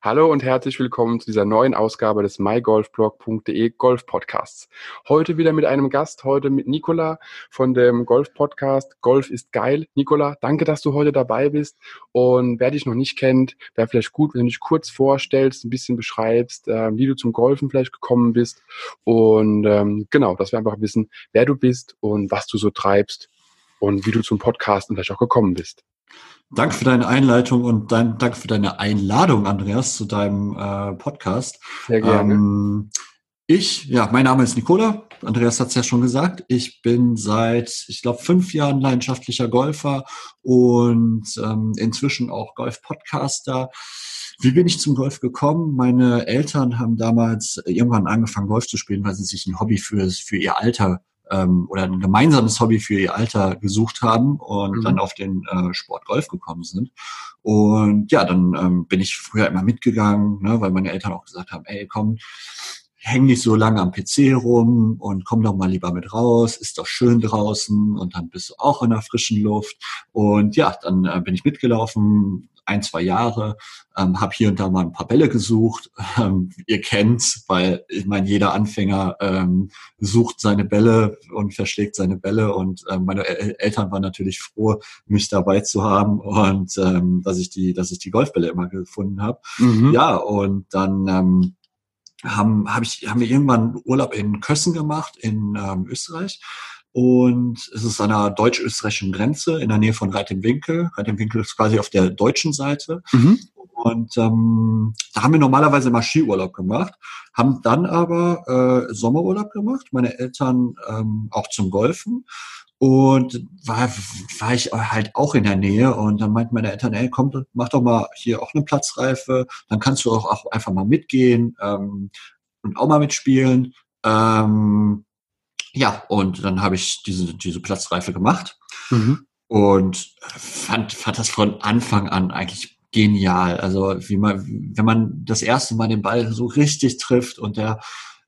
Hallo und herzlich willkommen zu dieser neuen Ausgabe des mygolfblog.de Golf Podcasts. Heute wieder mit einem Gast, heute mit Nicola von dem Golf Podcast Golf ist geil. Nicola, danke, dass du heute dabei bist. Und wer dich noch nicht kennt, wäre vielleicht gut, wenn du dich kurz vorstellst, ein bisschen beschreibst, äh, wie du zum Golfen vielleicht gekommen bist. Und ähm, genau, dass wir einfach wissen, wer du bist und was du so treibst und wie du zum Podcast vielleicht auch gekommen bist. Danke für deine Einleitung und dein, danke für deine Einladung, Andreas, zu deinem äh, Podcast. Sehr gerne. Ähm, ich, ja, mein Name ist Nicola. Andreas hat es ja schon gesagt. Ich bin seit, ich glaube, fünf Jahren leidenschaftlicher Golfer und ähm, inzwischen auch Golf-Podcaster. Wie bin ich zum Golf gekommen? Meine Eltern haben damals irgendwann angefangen, Golf zu spielen, weil sie sich ein Hobby für, für ihr Alter ähm, oder ein gemeinsames Hobby für ihr Alter gesucht haben und mhm. dann auf den äh, Sport Golf gekommen sind. Und ja, dann ähm, bin ich früher immer mitgegangen, ne, weil meine Eltern auch gesagt haben, ey, komm, häng nicht so lange am PC rum und komm doch mal lieber mit raus, ist doch schön draußen und dann bist du auch in der frischen Luft. Und ja, dann äh, bin ich mitgelaufen, ein, zwei Jahre, ähm, habe hier und da mal ein paar Bälle gesucht. Ähm, ihr kennt's, weil ich meine, jeder Anfänger ähm, sucht seine Bälle und verschlägt seine Bälle und ähm, meine El Eltern waren natürlich froh, mich dabei zu haben und ähm, dass ich die, dass ich die Golfbälle immer gefunden habe. Mhm. Ja, und dann ähm, haben, hab ich, haben wir irgendwann Urlaub in Kössen gemacht in ähm, Österreich und es ist an der deutsch-österreichischen Grenze in der Nähe von Reit im Winkel. Reit im Winkel ist quasi auf der deutschen Seite. Mhm. Und ähm, da haben wir normalerweise immer Skiurlaub gemacht, haben dann aber äh, Sommerurlaub gemacht, meine Eltern ähm, auch zum Golfen. Und war, war ich halt auch in der Nähe und dann meinten meine Eltern, ey, komm, mach doch mal hier auch eine Platzreife, dann kannst du auch, auch einfach mal mitgehen ähm, und auch mal mitspielen. Ähm, ja, und dann habe ich diese, diese Platzreife gemacht mhm. und fand, fand das von Anfang an eigentlich genial. Also wie man, wenn man das erste Mal den Ball so richtig trifft und der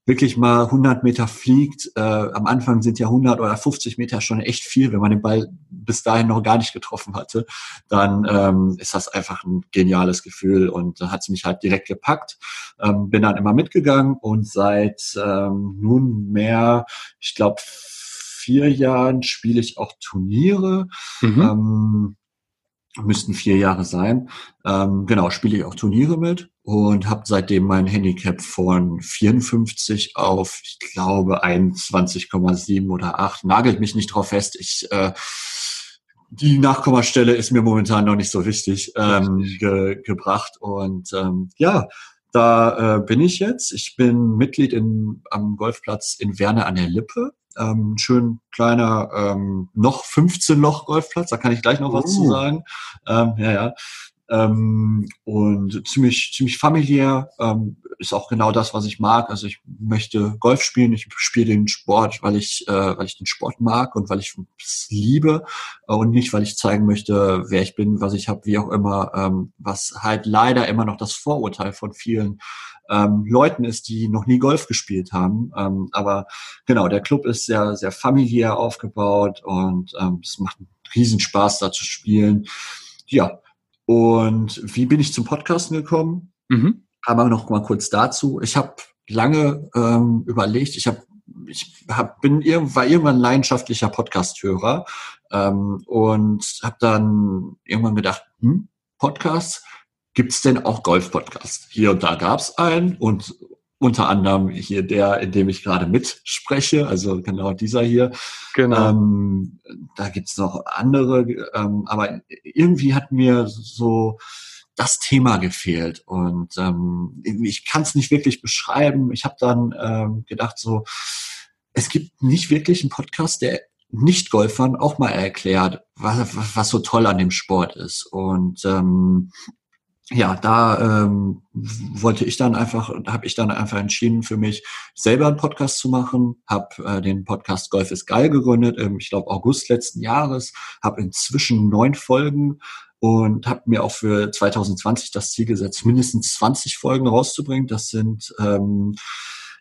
wirklich mal 100 Meter fliegt. Äh, am Anfang sind ja 100 oder 50 Meter schon echt viel, wenn man den Ball bis dahin noch gar nicht getroffen hatte. Dann ähm, ist das einfach ein geniales Gefühl und da hat es mich halt direkt gepackt. Ähm, bin dann immer mitgegangen und seit ähm, nunmehr, ich glaube, vier Jahren spiele ich auch Turniere. Mhm. Ähm, müssten vier Jahre sein. Ähm, genau, spiele ich auch Turniere mit und habe seitdem mein Handicap von 54 auf, ich glaube, 21,7 oder 8. Nagelt mich nicht drauf fest. Ich äh, die Nachkommastelle ist mir momentan noch nicht so wichtig ähm, ge gebracht. Und ähm, ja, da äh, bin ich jetzt. Ich bin Mitglied in, am Golfplatz in Werne an der Lippe ähm, schön kleiner, ähm, noch 15 Loch Golfplatz, da kann ich gleich noch was uh. zu sagen. Ähm, ja, ja. Ähm, und ziemlich, ziemlich familiär, ähm, ist auch genau das, was ich mag. Also ich möchte Golf spielen, ich spiele den Sport, weil ich, äh, weil ich den Sport mag und weil ich es liebe äh, und nicht, weil ich zeigen möchte, wer ich bin, was ich habe, wie auch immer, ähm, was halt leider immer noch das Vorurteil von vielen ähm, Leuten ist, die noch nie Golf gespielt haben. Ähm, aber genau, der Club ist sehr, sehr familiär aufgebaut und ähm, es macht einen Riesenspaß, da zu spielen. Ja, und wie bin ich zum Podcasten gekommen? Mhm. Aber noch mal kurz dazu. Ich habe lange ähm, überlegt, ich habe ich hab, bin war irgendwann leidenschaftlicher Podcast-Hörer ähm, und habe dann irgendwann gedacht, hm, Podcasts, Gibt es denn auch Golf-Podcasts? Hier und da gab es einen und unter anderem hier der, in dem ich gerade mitspreche, also genau dieser hier. Genau. Ähm, da gibt's noch andere, ähm, aber irgendwie hat mir so das Thema gefehlt und ähm, ich kann es nicht wirklich beschreiben. Ich habe dann ähm, gedacht so, es gibt nicht wirklich einen Podcast, der Nicht-Golfern auch mal erklärt, was, was so toll an dem Sport ist. Und ähm, ja, da ähm, wollte ich dann einfach, habe ich dann einfach entschieden für mich selber einen Podcast zu machen, habe äh, den Podcast Golf ist geil gegründet, im, ich glaube August letzten Jahres, habe inzwischen neun Folgen und habe mir auch für 2020 das Ziel gesetzt, mindestens 20 Folgen rauszubringen. Das sind ähm,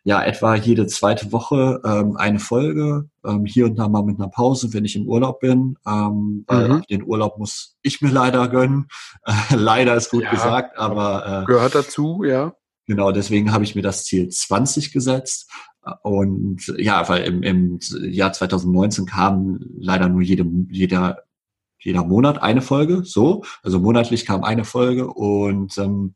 ja etwa jede zweite Woche ähm, eine Folge, ähm, hier und da mal mit einer Pause, wenn ich im Urlaub bin, ähm, weil Mhm. den Urlaub muss ich mir leider gönnen. Äh, leider ist gut Ja, gesagt, aber äh, Gehört dazu, ja. Genau, deswegen habe ich mir das Ziel 20 gesetzt. Und ja, weil im, im Jahr 2019 kam leider nur jede, jeder, jeder Monat eine Folge, so. Also monatlich kam eine Folge und ähm,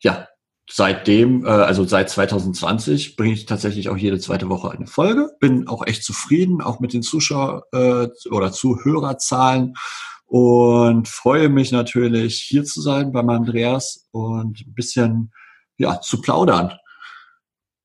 ja, seitdem, äh, also seit 2020 bringe ich tatsächlich auch jede zweite Woche eine Folge. Bin auch echt zufrieden, auch mit den Zuschauer- äh, oder Zuhörerzahlen und freue mich natürlich, hier zu sein beim Andreas und ein bisschen ja, zu plaudern.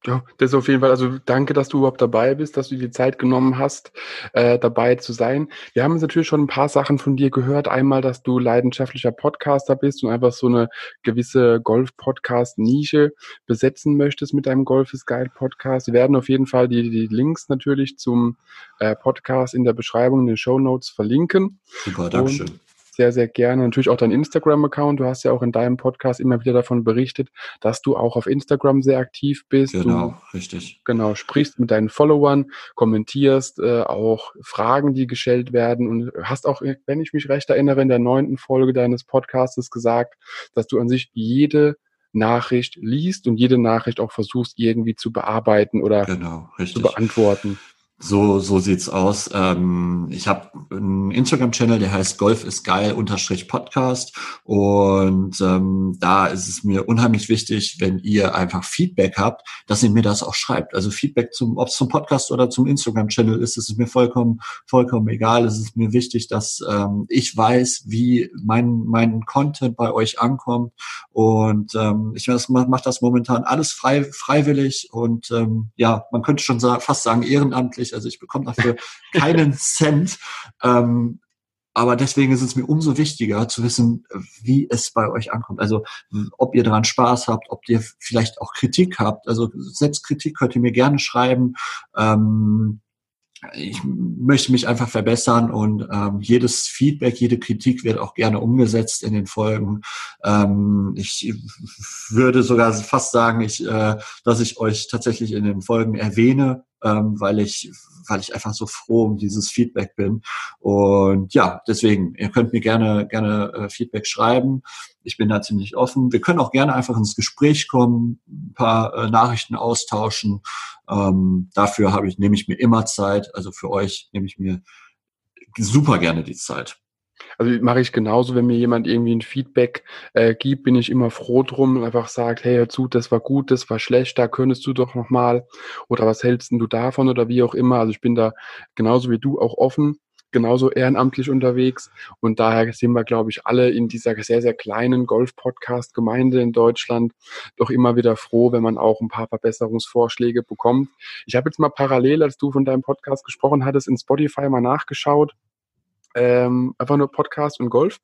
Ja, das ist auf jeden Fall, also danke, dass du überhaupt dabei bist, dass du dir die Zeit genommen hast, äh, dabei zu sein. Wir haben natürlich schon ein paar Sachen von dir gehört. Einmal, dass du leidenschaftlicher Podcaster bist und einfach so eine gewisse Golf-Podcast-Nische besetzen möchtest mit deinem Golf is Geil Podcast. Wir werden auf jeden Fall die, die Links natürlich zum äh, Podcast in der Beschreibung, in den Show Notes verlinken. Super, Dankeschön. Sehr, sehr gerne. Natürlich auch dein Instagram-Account. Du hast ja auch in deinem Podcast immer wieder davon berichtet, dass du auch auf Instagram sehr aktiv bist. Du Genau, richtig. Genau, sprichst mit deinen Followern, kommentierst äh, auch Fragen, die gestellt werden und hast auch, wenn ich mich recht erinnere, in der neunten Folge deines Podcastes gesagt, dass du an sich jede Nachricht liest und jede Nachricht auch versuchst irgendwie zu bearbeiten oder Genau, zu beantworten. So, so sieht's aus. Ähm, ich habe einen Instagram-Channel, der heißt Golf ist geil unterstrich Podcast. Und ähm, da ist es mir unheimlich wichtig, wenn ihr einfach Feedback habt, dass ihr mir das auch schreibt. Also Feedback zum, ob es zum Podcast oder zum Instagram-Channel ist, ist es mir vollkommen, vollkommen egal. Es ist mir wichtig, dass ähm, ich weiß, wie mein, mein Content bei euch ankommt. Und ähm, ich mache mach das momentan alles frei, freiwillig und ähm, ja, man könnte schon sa fast sagen ehrenamtlich. Also ich bekomme dafür keinen Cent. Ähm, aber deswegen ist es mir umso wichtiger zu wissen, wie es bei euch ankommt. Also ob ihr daran Spaß habt, ob ihr vielleicht auch Kritik habt. Also selbst Kritik könnt ihr mir gerne schreiben. Ähm, ich möchte mich einfach verbessern und ähm, jedes Feedback, jede Kritik wird auch gerne umgesetzt in den Folgen. Ähm, ich würde sogar fast sagen, ich, äh, dass ich euch tatsächlich in den Folgen erwähne, ähm, weil ich weil ich einfach so froh um dieses Feedback bin. Und ja, deswegen, ihr könnt mir gerne, gerne äh, Feedback schreiben. Ich bin da ziemlich offen. Wir können auch gerne einfach ins Gespräch kommen, ein paar äh, Nachrichten austauschen. Ähm, dafür habe ich, nehme ich mir immer Zeit. Also für euch nehme ich mir super gerne die Zeit. Also mache ich genauso, wenn mir jemand irgendwie ein Feedback äh, gibt, bin ich immer froh drum und einfach sagt, hey, hör zu, das war gut, das war schlecht, da könntest du doch noch mal oder was hältst denn du davon oder wie auch immer. Also ich bin da genauso wie du auch offen, genauso ehrenamtlich unterwegs und daher sind wir, glaube ich, alle in dieser sehr, sehr kleinen Golf-Podcast-Gemeinde in Deutschland doch immer wieder froh, wenn man auch ein paar Verbesserungsvorschläge bekommt. Ich habe jetzt mal parallel, als du von deinem Podcast gesprochen hattest, in Spotify mal nachgeschaut, ähm, einfach nur Podcast und Golf.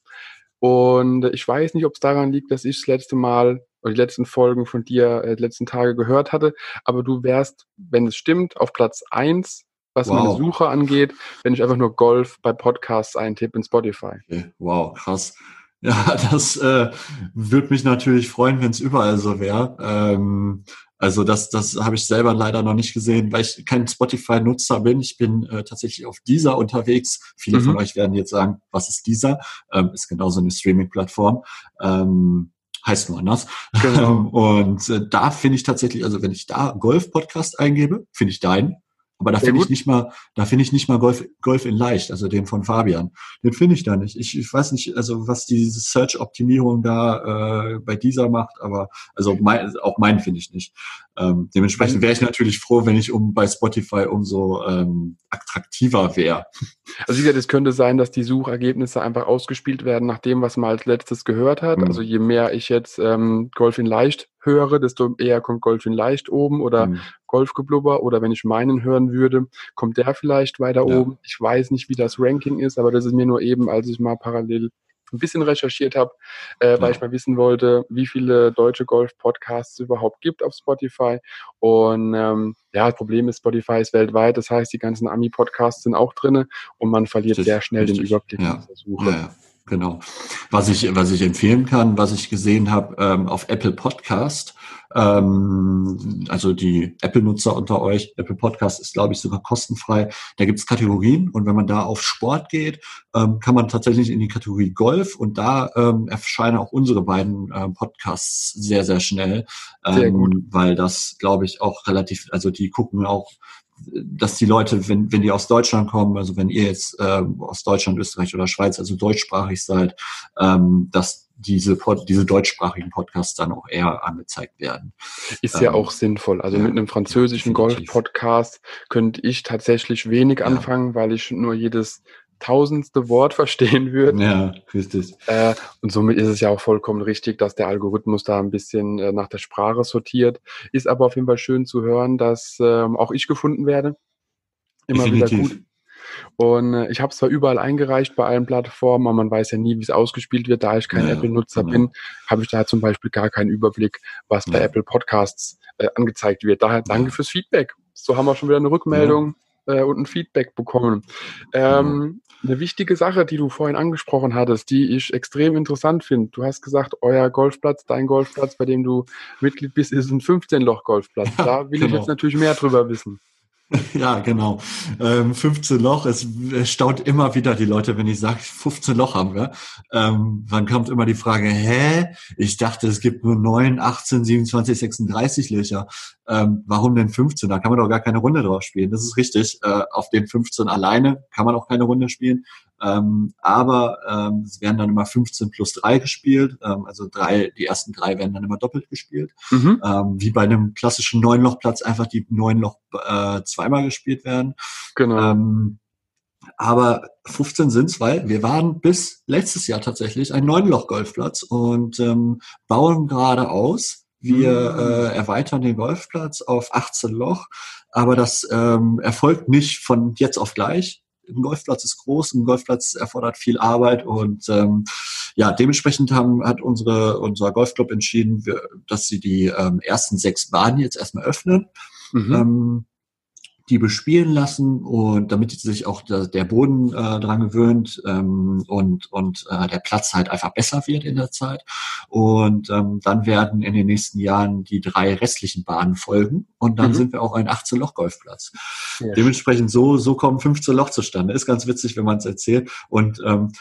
Und ich weiß nicht, ob es daran liegt, dass ich das letzte Mal oder die letzten Folgen von dir, äh, die letzten Tage gehört hatte, aber du wärst, wenn es stimmt, auf Platz eins, was Wow. meine Suche angeht, wenn ich einfach nur Golf bei Podcasts eintippe in Spotify. Okay. Wow, krass. Ja, das äh, würde mich natürlich freuen, wenn es überall so wäre. Ähm, also das, das habe ich selber leider noch nicht gesehen, weil ich kein Spotify-Nutzer bin. Ich bin äh, tatsächlich auf dieser unterwegs. Viele Mhm. von euch werden jetzt sagen, was ist dieser? Ähm, ist genauso eine Streaming-Plattform. Ähm, heißt nur anders. Genau. Und äh, da finde ich tatsächlich, also wenn ich da Golf-Podcast eingebe, finde ich deinen. Aber da finde ich nicht mal, da finde ich nicht mal Golf, Golf in leicht, also den von Fabian. Den finde ich da nicht. Ich, ich weiß nicht, also was diese Search-Optimierung da äh, bei dieser macht, aber also mein, auch meinen finde ich nicht. Ähm, dementsprechend wäre ich natürlich froh, wenn ich um bei Spotify umso ähm, attraktiver wäre. Also wie gesagt, es könnte sein, dass die Suchergebnisse einfach ausgespielt werden nach dem, was man als letztes gehört hat. Mhm. Also je mehr ich jetzt ähm, Golf in Leicht höre, desto eher kommt Golf in Leicht oben oder Ähm, Golfgeblubber oder wenn ich meinen hören würde, kommt der vielleicht weiter Ja. oben. Ich weiß nicht, wie das Ranking ist, aber das ist mir nur eben, als ich mal parallel ein bisschen recherchiert habe, äh, weil Ja. ich mal wissen wollte, wie viele deutsche Golf-Podcasts es überhaupt gibt auf Spotify. Und ähm, ja, das Problem ist, Spotify ist weltweit, das heißt, die ganzen Ami-Podcasts sind auch drinne und man verliert Richtig, sehr schnell den richtig. Überblick Ja. in dieser Suche. ja, ja. Genau. Was ich, was ich empfehlen kann, was ich gesehen habe ähm, auf Apple Podcast, ähm, also die Apple-Nutzer unter euch, Apple Podcast ist, glaube ich, sogar kostenfrei. Da gibt es Kategorien und wenn man da auf Sport geht, ähm, kann man tatsächlich in die Kategorie Golf und da ähm, erscheinen auch unsere beiden äh, Podcasts sehr, sehr schnell, ähm, sehr weil das, glaube ich, auch relativ, also die gucken auch dass die Leute, wenn, wenn die aus Deutschland kommen, also wenn ihr jetzt äh, aus Deutschland, Österreich oder Schweiz, also deutschsprachig seid, ähm, dass diese, Pod, diese deutschsprachigen Podcasts dann auch eher angezeigt werden. Ist ja ähm, auch sinnvoll. Also ja, mit einem französischen Golf-Podcast könnte ich tatsächlich wenig ja. anfangen, weil ich nur jedes tausendste Wort verstehen würde. Ja, richtig. Äh, und somit ist es ja auch vollkommen richtig, dass der Algorithmus da ein bisschen äh, nach der Sprache sortiert. Ist aber auf jeden Fall schön zu hören, dass ähm, auch ich gefunden werde. Immer Definitiv. wieder gut. Und äh, ich habe es zwar überall eingereicht bei allen Plattformen, aber man weiß ja nie, wie es ausgespielt wird. Da ich kein ja, Apple-Nutzer genau. bin, habe ich da zum Beispiel gar keinen Überblick, was bei Apple Podcasts äh, angezeigt wird. Daher danke fürs Feedback. So haben wir schon wieder eine Rückmeldung äh, und ein Feedback bekommen. Ähm, eine wichtige Sache, die du vorhin angesprochen hattest, die ich extrem interessant finde. Du hast gesagt, euer Golfplatz, dein Golfplatz, bei dem du Mitglied bist, ist ein 15-Loch-Golfplatz. Ja, da will genau. ich jetzt natürlich mehr drüber wissen. Ja, genau. Ähm, 15 Loch, es, es staunt immer wieder die Leute, wenn ich sage, 15 Loch haben wir. Ähm, dann kommt immer die Frage, hä? Ich dachte, es gibt nur 9, 18, 27, 36 Löcher. Ähm, warum denn 15? Da kann man doch gar keine Runde drauf spielen. Das ist richtig. Äh, auf den 15 alleine kann man auch keine Runde spielen. Ähm, aber ähm, es werden dann immer 15 plus 3 gespielt. Ähm, also drei, die ersten drei werden dann immer doppelt gespielt. Mhm. Ähm, wie bei einem klassischen Neunlochplatz einfach die neun Loch äh, zweimal gespielt werden. Genau. Ähm, aber 15 sind's, weil wir waren bis letztes Jahr tatsächlich ein Neunloch-Golfplatz und ähm, bauen gerade aus. Wir mhm. äh, erweitern den Golfplatz auf 18 Loch, aber das ähm, erfolgt nicht von jetzt auf gleich ein Golfplatz ist groß, ein Golfplatz erfordert viel Arbeit und ähm, ja, dementsprechend haben, hat unsere, unser Golfclub entschieden, wir, dass sie die ähm, ersten sechs Bahnen jetzt erstmal öffnen. Mhm. Ähm, die bespielen lassen und damit sich auch der, der Boden äh, dran gewöhnt ähm, und, und äh, der Platz halt einfach besser wird in der Zeit. Und ähm, dann werden in den nächsten Jahren die drei restlichen Bahnen folgen und dann mhm. sind wir auch ein 18-Loch-Golfplatz. Ja. Dementsprechend so, so kommen 15 Loch zustande. Ist ganz witzig, wenn man es erzählt. Und ähm,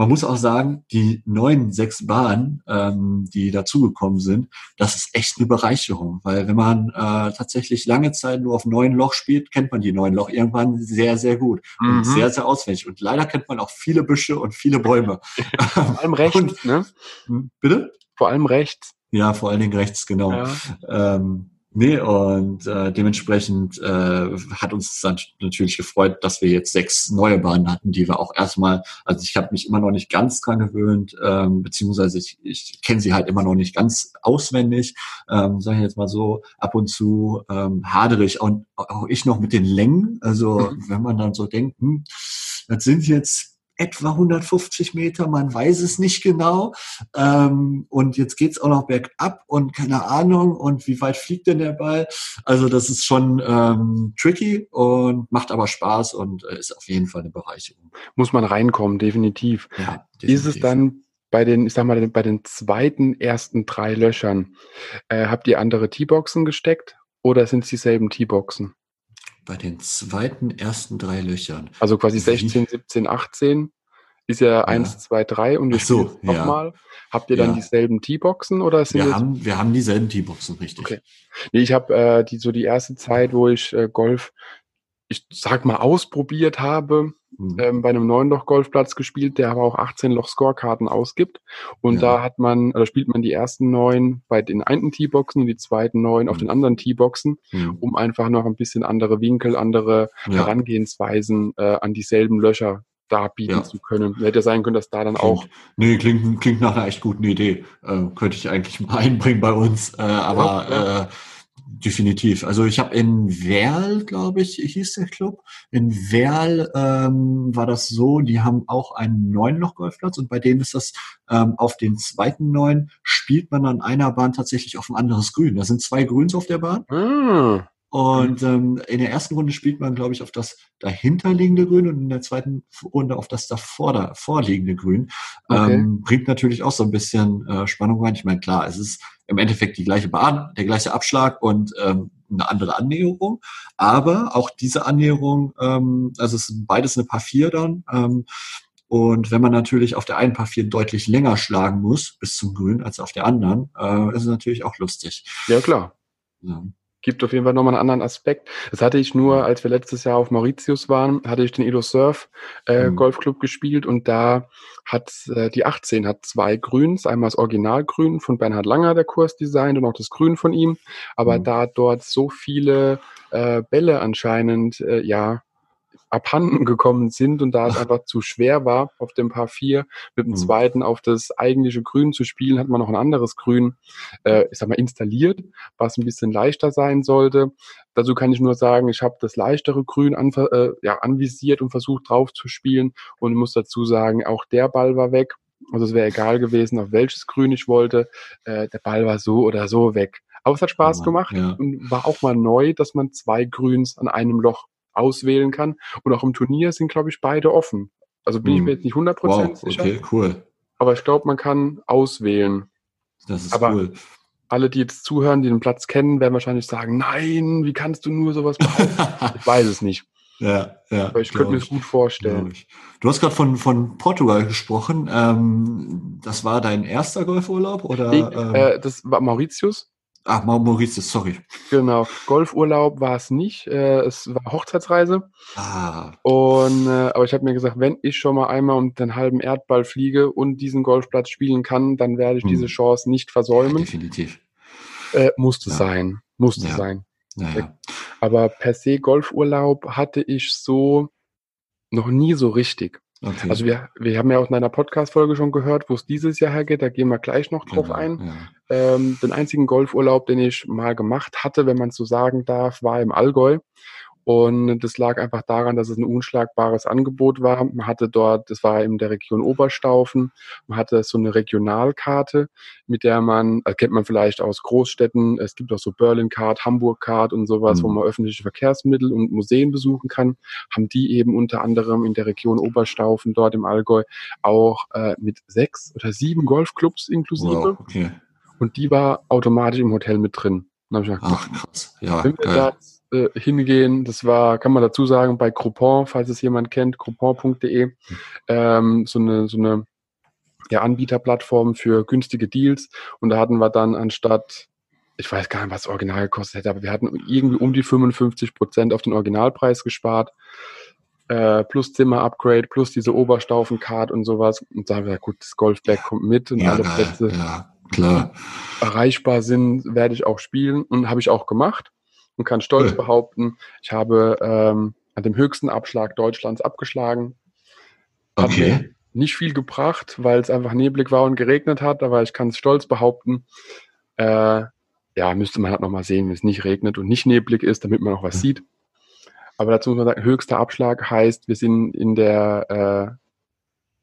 man muss auch sagen, die neuen sechs Bahnen, ähm, die dazugekommen sind, das ist echt eine Bereicherung, weil wenn man äh, tatsächlich lange Zeit nur auf neun Loch spielt, kennt man die neun Loch irgendwann sehr, sehr gut mhm. und sehr, sehr auswendig. Und leider kennt man auch viele Büsche und viele Bäume. Vor allem rechts, und, ne? Hm, bitte? Vor allem rechts. Ja, vor allen Dingen rechts, genau. Ja. Ähm, Nee, und äh, dementsprechend äh, hat uns dann natürlich gefreut, dass wir jetzt sechs neue Bahnen hatten, die wir auch erstmal, also ich habe mich immer noch nicht ganz dran gewöhnt, ähm, beziehungsweise ich, ich kenne sie halt immer noch nicht ganz auswendig, ähm, sage ich jetzt mal so, ab und zu ähm, hadere ich und auch ich noch mit den Längen, also mhm. wenn man dann so denkt, hm, das sind jetzt etwa 150 Meter, man weiß es nicht genau. Ähm, und jetzt geht's auch noch bergab und keine Ahnung, und wie weit fliegt denn der Ball? Also das ist schon ähm, tricky und macht aber Spaß und äh, ist auf jeden Fall eine Bereicherung. Muss man reinkommen, definitiv. Ja, definitiv. Ist es dann bei den, ich sag mal, bei den zweiten ersten drei Löchern, äh, habt ihr andere T-Boxen gesteckt oder sind es dieselben T-Boxen? Bei den zweiten ersten drei Löchern. Also quasi 16, 17, 18 ist ja, ja. 1, 2, 3 und jetzt so, nochmal. Ja. Habt ihr dann ja. dieselben T-Boxen oder sind wir haben wir haben dieselben T-Boxen richtig. Okay. Nee, ich habe äh, die so die erste Zeit, wo ich äh, Golf ich sag mal ausprobiert habe, mhm. ähm, bei einem neuen Loch Golfplatz gespielt, der aber auch 18 Loch Scorekarten ausgibt und ja. da hat man oder spielt man die ersten neun bei den einen T-Boxen und die zweiten neun mhm. auf den anderen T-Boxen, mhm. um einfach noch ein bisschen andere Winkel, andere ja. Herangehensweisen äh, an dieselben Löcher darbieten ja. zu können. Hätte ja sein können, dass da dann klingt, auch. Nee, klingt, klingt nach einer echt guten Idee. Äh, könnte ich eigentlich mal einbringen bei uns. Äh, aber ja, äh, definitiv. Also ich habe in Werl, glaube ich, hieß der Club. In Werl ähm, war das so, die haben auch einen neuen Loch-Golfplatz und bei denen ist das ähm, auf den zweiten neuen spielt man an einer Bahn tatsächlich auf ein anderes Grün. Da sind zwei Grüns auf der Bahn. Ah. Und ähm, in der ersten Runde spielt man, glaube ich, auf das dahinterliegende Grün und in der zweiten Runde auf das davor da vorliegende Grün. Okay. Ähm, bringt natürlich auch so ein bisschen äh, Spannung rein. Ich meine, klar, es ist im Endeffekt die gleiche Bahn, der gleiche Abschlag und ähm, eine andere Annäherung. Aber auch diese Annäherung, ähm, also es ist beides eine Paar 4 dann. Ähm, und wenn man natürlich auf der einen Paar 4 deutlich länger schlagen muss bis zum Grün als auf der anderen, äh, ist es natürlich auch lustig. Ja, klar. Ja. Gibt auf jeden Fall nochmal einen anderen Aspekt. Das hatte ich nur, als wir letztes Jahr auf Mauritius waren, hatte ich den Edo Surf äh, Mhm. Golfclub gespielt und da hat äh, die 18 hat zwei Grüns, einmal das Originalgrün von Bernhard Langer, der Kurs designt und auch das Grün von ihm. Aber Mhm. da dort so viele äh, Bälle anscheinend äh, ja abhanden gekommen sind und da es einfach zu schwer war, auf dem Paar 4 mit dem Mhm. zweiten auf das eigentliche Grün zu spielen, hat man noch ein anderes Grün, äh, ich sag mal, installiert, was ein bisschen leichter sein sollte. Dazu kann ich nur sagen, ich habe das leichtere Grün anver- äh, ja, anvisiert und versucht drauf zu spielen und muss dazu sagen, auch der Ball war weg. Also es wäre egal gewesen, auf welches Grün ich wollte. Äh, der Ball war so oder so weg. Aber es hat Spaß Ja, gemacht ja. und war auch mal neu, dass man zwei Grüns an einem Loch auswählen kann. Und auch im Turnier sind, glaube ich, beide offen. Also bin ich Hm. mir jetzt nicht 100% Wow, sicher, okay, cool. aber ich glaube, man kann auswählen. Das ist Aber- cool. Alle, die jetzt zuhören, die den Platz kennen, werden wahrscheinlich sagen, nein, wie kannst du nur sowas behaupten? ich weiß es nicht, ja, ja. aber ich könnte mir es gut vorstellen. ich. Du hast gerade von, von Portugal gesprochen. Ähm, das war dein erster Golfurlaub oder? Ich, ähm, äh, das war Mauritius. Ach, Mau- Mauritius, sorry. Genau. Golfurlaub war es nicht. Äh, es war Hochzeitsreise. Ah, Und äh, aber ich habe mir gesagt, wenn ich schon mal einmal um den halben Erdball fliege und diesen Golfplatz spielen kann, dann werde ich Hm. diese Chance nicht versäumen. definitiv. Äh, musste Ja. sein. Musste Ja. sein. Naja. Aber per se Golfurlaub hatte ich so noch nie so richtig. Okay. Also wir, wir haben ja auch in einer Podcast-Folge schon gehört, wo es dieses Jahr hergeht, da gehen wir gleich noch drauf Genau, ein. Ja. Ähm, den einzigen Golfurlaub, den ich mal gemacht hatte, wenn man es so sagen darf, war im Allgäu. Und das lag einfach daran, dass es ein unschlagbares Angebot war. Man hatte dort, das war in der Region Oberstaufen, man hatte so eine Regionalkarte, mit der man, äh, kennt man vielleicht aus Großstädten, es gibt auch so Berlin-Card, Hamburg-Card und sowas, Mhm. wo man öffentliche Verkehrsmittel und Museen besuchen kann, haben die eben unter anderem in der Region Oberstaufen, dort im Allgäu, auch äh, mit sechs oder sieben Golfclubs inklusive. Wow, okay. Und die war automatisch im Hotel mit drin. Dann habe ich gedacht, Ach, krass. Ja, wenn wir geil. da äh, hingehen, das war, kann man dazu sagen, bei Groupon, falls es jemand kennt, groupon.de, ähm, so eine, so eine ja, Anbieterplattform für günstige Deals. Und da hatten wir dann anstatt, ich weiß gar nicht, was Original gekostet hätte, aber wir hatten irgendwie um die 55 Prozent auf den Originalpreis gespart. Äh, plus Zimmer-Upgrade, plus diese Oberstaufen-Card und sowas. Und da haben wir gesagt, gut, das Golfbag kommt mit und Ja, alle. Plätze Ja, klar. erreichbar sind, werde ich auch spielen und habe ich auch gemacht und kann stolz Cool. behaupten, ich habe ähm, an dem höchsten Abschlag Deutschlands abgeschlagen. Hat Okay. mir nicht viel gebracht, weil es einfach neblig war und geregnet hat, aber ich kann es stolz behaupten. Äh, ja, müsste man halt nochmal sehen, wenn es nicht regnet und nicht neblig ist, damit man auch was Ja. sieht. Aber dazu muss man sagen, höchster Abschlag heißt, wir sind in der,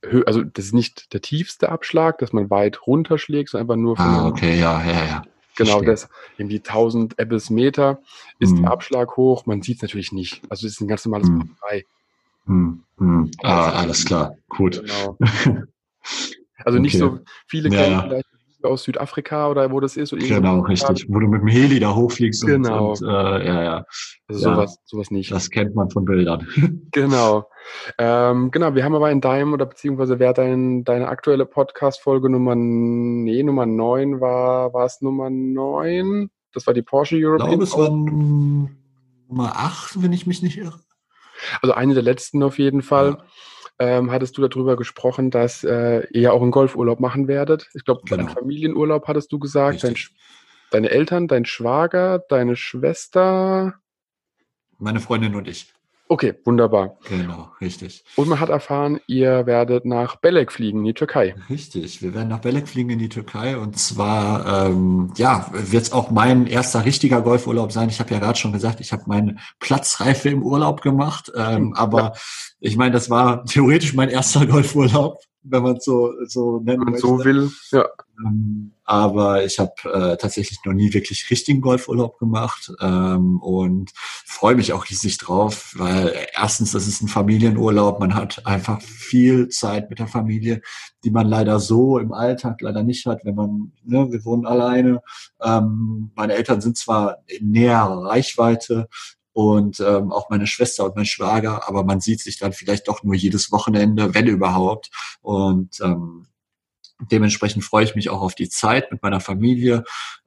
äh, also das ist nicht der tiefste Abschlag, dass man weit runterschlägt, sondern einfach nur von Ah, okay, ja, ja, ja. Genau, das irgendwie 1000 Ebbes Meter ist Mhm. der Abschlag hoch. Man sieht es natürlich nicht. Also es ist ein ganz normales Mhm. Paar drei. Hm, hm. Ah, alles klar. Gut. Genau. Also nicht Okay. so viele Ja, kennen vielleicht aus Südafrika oder wo das ist. Oder Genau, richtig. Wo du mit dem Heli da hochfliegst Genau. und, und äh, ja, ja. Also Ja. sowas, sowas nicht. Das kennt man von Bildern. Genau. Ähm, genau, wir haben aber in deinem oder beziehungsweise wer dein, deine aktuelle Podcast-Folge Nummer, nee, Nummer 9 war, war es Nummer 9? Das war die Porsche Ich European glaube, es war Nummer 8, wenn ich mich nicht irre. Also eine der letzten auf jeden Fall. Ähm, hattest du darüber gesprochen, dass äh, ihr ja auch einen Golfurlaub machen werdet. Ich glaube, Genau. einen Familienurlaub hattest du gesagt. Dein, deine Eltern, dein Schwager, deine Schwester. Meine Freundin und ich. Okay, wunderbar. Genau, richtig. Und man hat erfahren, ihr werdet nach Belek fliegen, in die Türkei. Richtig. Wir werden nach Belek fliegen in die Türkei und zwar, ähm, ja, wird es auch mein erster richtiger Golfurlaub sein. Ich habe ja gerade schon gesagt, ich habe meine Platzreife im Urlaub gemacht, ähm, Stimmt, aber ich meine, das war theoretisch mein erster Golfurlaub, wenn man es so, so nennen Wenn man möchte. so will. Ja. Ähm, aber ich habe äh, tatsächlich noch nie wirklich richtigen Golfurlaub gemacht ähm, und freue mich auch riesig drauf, weil erstens, das ist ein Familienurlaub, man hat einfach viel Zeit mit der Familie, die man leider so im Alltag leider nicht hat, wenn man, ne, wir wohnen alleine. Ähm, meine Eltern sind zwar in näherer Reichweite, und ähm, auch meine Schwester und mein Schwager, aber man sieht sich dann vielleicht doch nur jedes Wochenende, wenn überhaupt. Und ähm, dementsprechend freue ich mich auch auf die Zeit mit meiner Familie.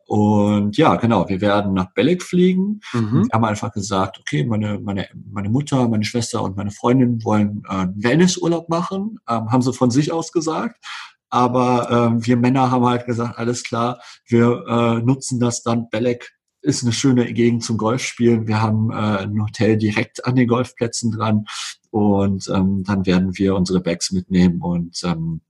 Und ja, genau, wir werden nach Belek fliegen. Mhm. Wir haben einfach gesagt, okay, meine, meine, meine Mutter, meine Schwester und meine Freundin wollen äh, Wellnessurlaub machen, ähm, haben sie von sich aus gesagt. Aber ähm, wir Männer haben halt gesagt, alles klar, wir äh, nutzen das dann. Belek ist eine schöne Gegend zum Golfspielen. Wir haben äh, ein Hotel direkt an den Golfplätzen dran und ähm, dann werden wir unsere Bags mitnehmen und ähm,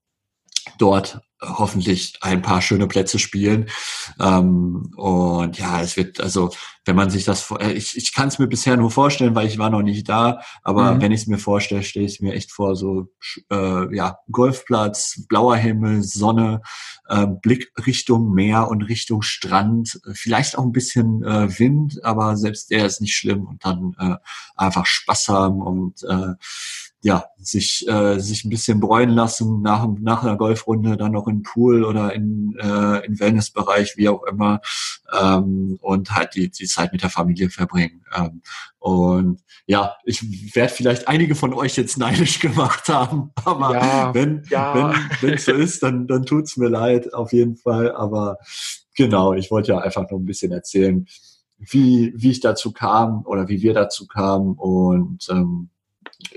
dort hoffentlich ein paar schöne Plätze spielen. Ähm, und ja, es wird, also wenn man sich das vor, äh, ich, ich kann es mir bisher nur vorstellen, weil ich war noch nicht da, aber mhm. wenn ich es mir vorstelle, stelle ich mir echt vor, so äh, ja, Golfplatz, blauer Himmel, Sonne, äh, Blick Richtung Meer und Richtung Strand, vielleicht auch ein bisschen äh, Wind, aber selbst der ist nicht schlimm und dann äh, einfach Spaß haben und äh, ja, sich, äh, sich ein bisschen bräunen lassen nach, nach einer Golfrunde, dann noch in Pool oder in, äh, in Wellnessbereich, wie auch immer, ähm, und halt die, die Zeit mit der Familie verbringen. Ähm, und ja, ich werde vielleicht einige von euch jetzt neidisch gemacht haben, aber ja, wenn ja. wenn wenn so ist, dann dann tut's mir leid auf jeden Fall. Aber genau, ich wollte ja einfach nur ein bisschen erzählen, wie wie ich dazu kam oder wie wir dazu kamen und ähm,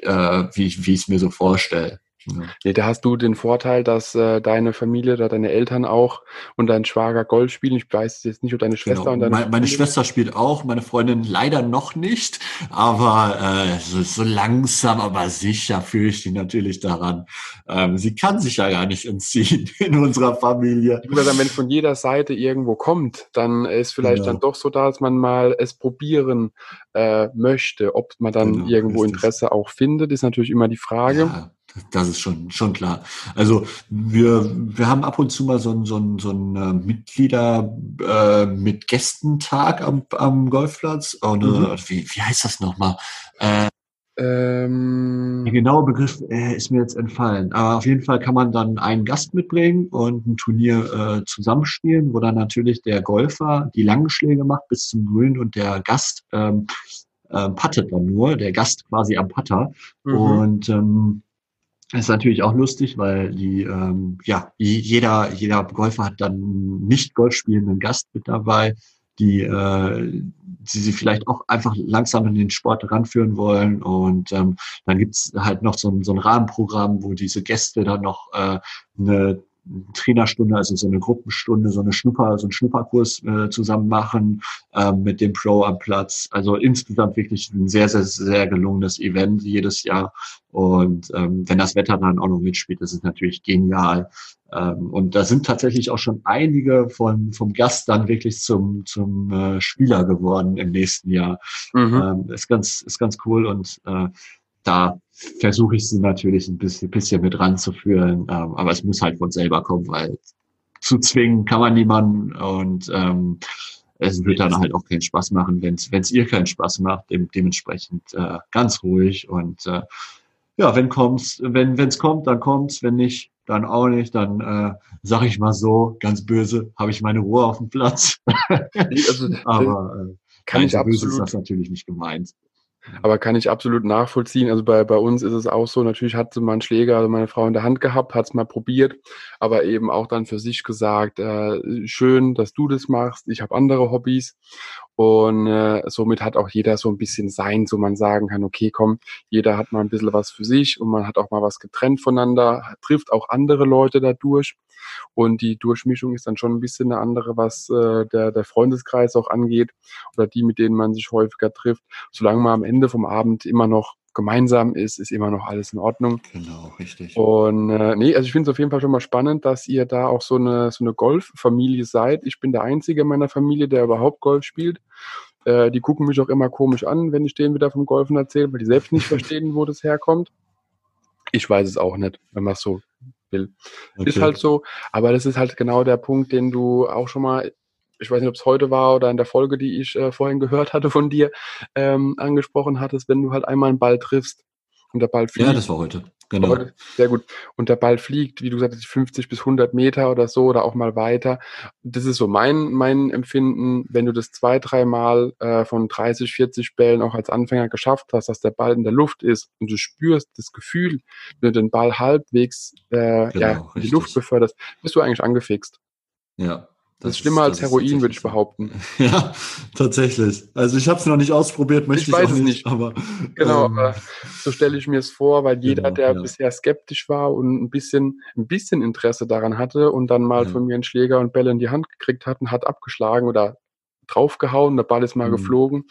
äh, wie, wie ich es mir so vorstelle. Ja. ja, da hast du den Vorteil, dass äh, deine Familie oder deine Eltern auch und dein Schwager Golf spielen. Ich weiß jetzt nicht, ob deine Schwester genau. und deine meine, meine Schwester spielt auch, meine Freundin leider noch nicht, aber äh, so, so langsam, aber sicher fühle ich die natürlich daran. Ähm, sie kann sich ja gar nicht entziehen in unserer Familie. Sagen, wenn von jeder Seite irgendwo kommt, dann ist vielleicht genau. dann doch so da, dass man mal es probieren äh, möchte. Ob man dann genau, irgendwo Interesse auch findet, ist natürlich immer die Frage. Ja. Das ist schon, schon klar. Also wir, wir haben ab und zu mal so ein, so ein, so ein äh, Mitglieder äh, mit Gästentag am, am Golfplatz. Und, mhm. äh, wie, wie heißt das nochmal? Äh, ähm, der genaue Begriff äh, ist mir jetzt entfallen. Aber auf jeden Fall kann man dann einen Gast mitbringen und ein Turnier äh, zusammenspielen, wo dann natürlich der Golfer die langen Schläge macht bis zum Grün und der Gast ähm, äh, puttet dann nur, der Gast quasi am Putter. Mhm. Und ähm, ist natürlich auch lustig, weil die, ähm, ja, jeder, jeder Golfer hat dann nicht Golf spielenden Gast mit dabei, die, äh, die sie vielleicht auch einfach langsam in den Sport ranführen wollen. Und ähm, dann gibt's halt noch so ein, so ein Rahmenprogramm, wo diese Gäste dann noch äh, eine Trainerstunde, also so eine Gruppenstunde, so eine Schnupper, so einen Schnupperkurs äh, zusammen machen äh, mit dem Pro am Platz. Also insgesamt wirklich ein sehr, sehr, sehr gelungenes Event jedes Jahr. Und ähm, wenn das Wetter dann auch noch mitspielt, ist es natürlich genial. Ähm, und da sind tatsächlich auch schon einige von vom Gast dann wirklich zum zum äh, Spieler geworden im nächsten Jahr. Mhm. Ähm, ist ganz ist ganz cool und äh, da versuche ich sie natürlich ein bisschen, bisschen mit ranzuführen, ähm, aber es muss halt von selber kommen, weil zu zwingen kann man niemanden. Und ähm, es wird dann halt auch keinen Spaß machen, wenn es ihr keinen Spaß macht, dem, dementsprechend äh, ganz ruhig. Und äh, ja, wenn kommt's, wenn wenn's kommt, dann kommt's, wenn nicht, dann auch nicht, dann äh, sag ich mal so, ganz böse, habe ich meine Ruhe auf dem Platz. also, aber äh, kann ich böse ist das natürlich nicht gemeint. Aber kann ich absolut nachvollziehen. Also bei, bei uns ist es auch so, natürlich hat einen Schläger, also meine Frau in der Hand gehabt, hat es mal probiert, aber eben auch dann für sich gesagt, äh, schön, dass du das machst, ich habe andere Hobbys. Und äh, somit hat auch jeder so ein bisschen sein, so man sagen kann, okay, komm, jeder hat mal ein bisschen was für sich und man hat auch mal was getrennt voneinander, trifft auch andere Leute dadurch. Und die Durchmischung ist dann schon ein bisschen eine andere, was äh, der, der Freundeskreis auch angeht oder die, mit denen man sich häufiger trifft. Solange man am Ende vom Abend immer noch gemeinsam ist, ist immer noch alles in Ordnung. Genau, richtig. Und äh, nee, also ich finde es auf jeden Fall schon mal spannend, dass ihr da auch so eine, so eine Golffamilie seid. Ich bin der Einzige in meiner Familie, der überhaupt Golf spielt. Äh, die gucken mich auch immer komisch an, wenn ich denen wieder vom Golfen erzähle, weil die selbst nicht verstehen, wo das herkommt. Ich weiß es auch nicht, wenn man es so will. Okay. Ist halt so, aber das ist halt genau der Punkt, den du auch schon mal ich weiß nicht, ob es heute war oder in der Folge, die ich äh, vorhin gehört hatte von dir, ähm, angesprochen hattest, wenn du halt einmal einen Ball triffst und der Ball fliegt. Ja, das war heute. Genau. Sehr gut. Und der Ball fliegt, wie du gesagt hast, 50 bis 100 Meter oder so oder auch mal weiter. Das ist so mein, mein Empfinden, wenn du das zwei, dreimal äh, von 30, 40 Bällen auch als Anfänger geschafft hast, dass der Ball in der Luft ist und du spürst das Gefühl, wenn du den Ball halbwegs äh, genau, ja, in die Luft beförderst, bist du eigentlich angefixt. Ja, das, ist schlimmer als Heroin, würde ich behaupten. Ja, tatsächlich. Also ich habe es noch nicht ausprobiert, möchte ich, ich weiß es nicht. Aber, genau, ähm, aber so stelle ich mir es vor, weil jeder, genau, der ja. bisher skeptisch war und ein bisschen, ein bisschen Interesse daran hatte und dann mal ja. von mir einen Schläger und Bälle in die Hand gekriegt hat und hat abgeschlagen oder draufgehauen, der Ball ist mal mhm. geflogen,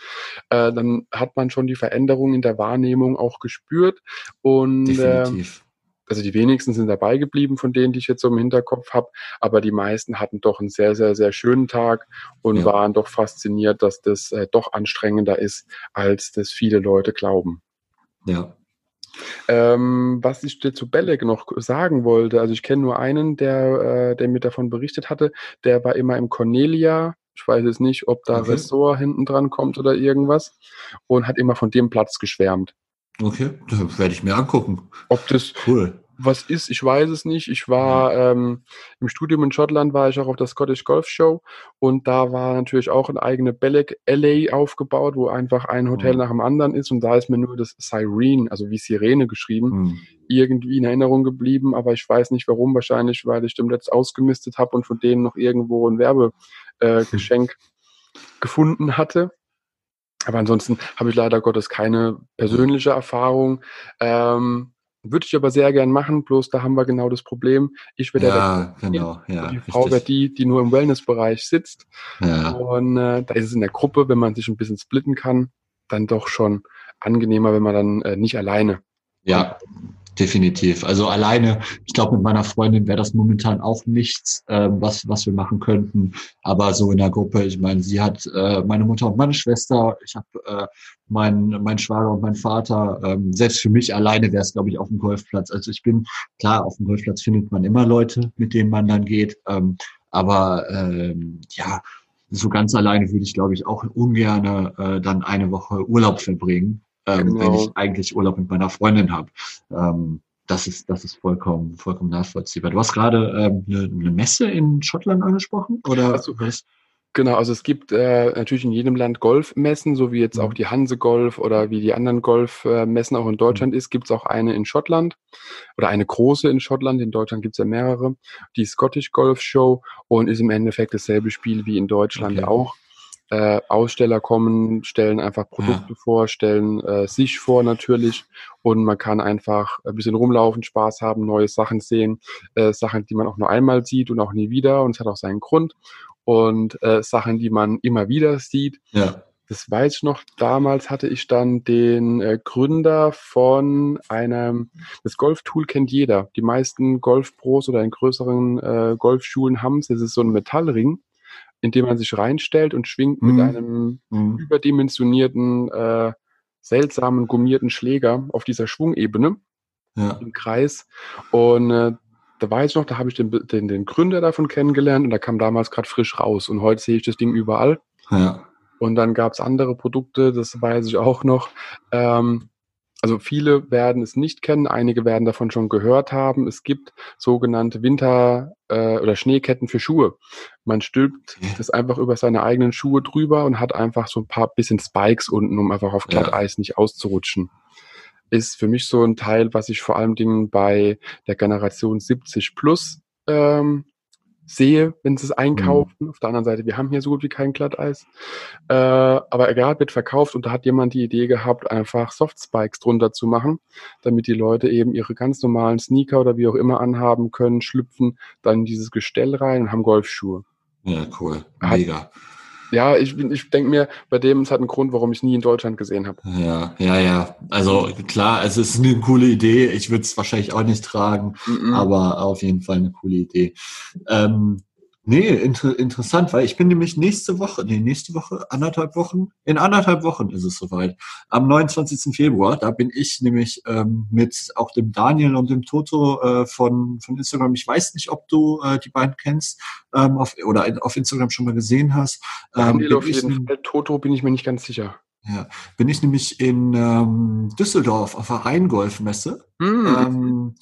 äh, dann hat man schon die Veränderung in der Wahrnehmung auch gespürt und Definitiv. Äh, also die wenigsten sind dabei geblieben von denen, die ich jetzt so im Hinterkopf habe, aber die meisten hatten doch einen sehr, sehr, sehr schönen Tag und ja. waren doch fasziniert, dass das äh, doch anstrengender ist, als das viele Leute glauben. Ja. Ähm, was ich dir zu Belek noch sagen wollte, also ich kenne nur einen, der, äh, der mir davon berichtet hatte, der war immer im Cornelia ich weiß jetzt nicht, ob da okay. Ressort hinten dran kommt oder irgendwas. Und hat immer von dem Platz geschwärmt. Okay, das werde ich mir angucken. Ob das cool was ist, ich weiß es nicht. Ich war ähm, im Studium in Schottland, war ich auch auf der Scottish Golf Show und da war natürlich auch eine eigene Belek LA aufgebaut, wo einfach ein Hotel mhm. nach dem anderen ist und da ist mir nur das Siren, also wie Sirene geschrieben, mhm. irgendwie in Erinnerung geblieben, aber ich weiß nicht warum, wahrscheinlich, weil ich dem letzt ausgemistet habe und von denen noch irgendwo ein Werbegeschenk äh, gefunden hatte. Aber ansonsten habe ich leider Gottes keine persönliche Erfahrung. Ähm, würde ich aber sehr gern machen, bloß da haben wir genau das Problem. Ich werde ja, der genau, ja, die Frau wird die, die nur im Wellnessbereich sitzt. Ja. Und äh, da ist es in der Gruppe, wenn man sich ein bisschen splitten kann, dann doch schon angenehmer, wenn man dann äh, nicht alleine. Ja, definitiv. Also alleine, ich glaube, mit meiner Freundin wäre das momentan auch nichts, äh, was, was wir machen könnten. Aber so in der Gruppe, ich meine, sie hat äh, meine Mutter und meine Schwester, ich habe äh, mein, mein Schwager und mein Vater. Ähm, selbst für mich alleine wäre es, glaube ich, auf dem Golfplatz. Also ich bin, klar, auf dem Golfplatz findet man immer Leute, mit denen man dann geht. Ähm, aber ähm, ja, so ganz alleine würde ich, glaube ich, auch ungern äh, dann eine Woche Urlaub verbringen ähm, genau. wenn ich eigentlich Urlaub mit meiner Freundin habe. Ähm, das ist, das ist vollkommen, vollkommen nachvollziehbar. Du hast gerade ähm, eine, eine Messe in Schottland angesprochen, oder also, was? Genau, also es gibt äh, natürlich in jedem Land Golfmessen, so wie jetzt auch mhm. die Hanse Golf oder wie die anderen Golfmessen auch in Deutschland mhm. ist, gibt es auch eine in Schottland oder eine große in Schottland. In Deutschland gibt es ja mehrere. Die Scottish Golf Show und ist im Endeffekt dasselbe Spiel wie in Deutschland okay. auch äh, Aussteller kommen, stellen einfach Produkte ja. vor, stellen äh, sich vor natürlich und man kann einfach ein bisschen rumlaufen, Spaß haben, neue Sachen sehen, äh, Sachen, die man auch nur einmal sieht und auch nie wieder und es hat auch seinen Grund und äh, Sachen, die man immer wieder sieht. Ja. Das weiß ich noch, damals hatte ich dann den äh, Gründer von einem, das Golftool kennt jeder. Die meisten Golfpros oder in größeren äh, Golfschulen haben es. Das ist so ein Metallring indem man sich reinstellt und schwingt mhm. mit einem mhm. überdimensionierten, äh, seltsamen, gummierten Schläger auf dieser Schwungebene ja. im Kreis. Und äh, da weiß ich noch, da habe ich den, den, den Gründer davon kennengelernt und da kam damals gerade frisch raus. Und heute sehe ich das Ding überall. Ja. Und dann gab es andere Produkte, das weiß ich auch noch. Ähm, also viele werden es nicht kennen, einige werden davon schon gehört haben. Es gibt sogenannte Winter- äh, oder Schneeketten für Schuhe. Man stülpt das einfach über seine eigenen Schuhe drüber und hat einfach so ein paar bisschen Spikes unten, um einfach auf Glatteis ja. nicht auszurutschen. Ist für mich so ein Teil, was ich vor allen Dingen bei der Generation 70 plus ähm, sehe, wenn sie es einkaufen. Mhm. Auf der anderen Seite, wir haben hier so gut wie kein Glatteis. Äh, aber egal, wird verkauft und da hat jemand die Idee gehabt, einfach Softspikes drunter zu machen, damit die Leute eben ihre ganz normalen Sneaker oder wie auch immer anhaben können, schlüpfen dann in dieses Gestell rein und haben Golfschuhe. Ja, cool. Mega. Hat, ja, ich, ich denke mir, bei dem es hat einen Grund, warum ich es nie in Deutschland gesehen habe. Ja, ja, ja. Also klar, es ist eine coole Idee. Ich würde es wahrscheinlich auch nicht tragen, mm -mm. aber auf jeden Fall eine coole Idee. Ähm, Nee, inter interessant, weil ich bin nämlich nächste Woche, nee, nächste Woche, anderthalb Wochen, in anderthalb Wochen ist es soweit. Am 29. Februar, da bin ich nämlich ähm, mit auch dem Daniel und dem Toto äh, von, von Instagram. Ich weiß nicht, ob du äh, die beiden kennst ähm, auf, oder in, auf Instagram schon mal gesehen hast. Ähm, Daniel auf jeden Fall, Toto bin ich mir nicht ganz sicher. Ja, bin ich nämlich in ähm, Düsseldorf auf der Rheingolfmesse. Mm. Ähm,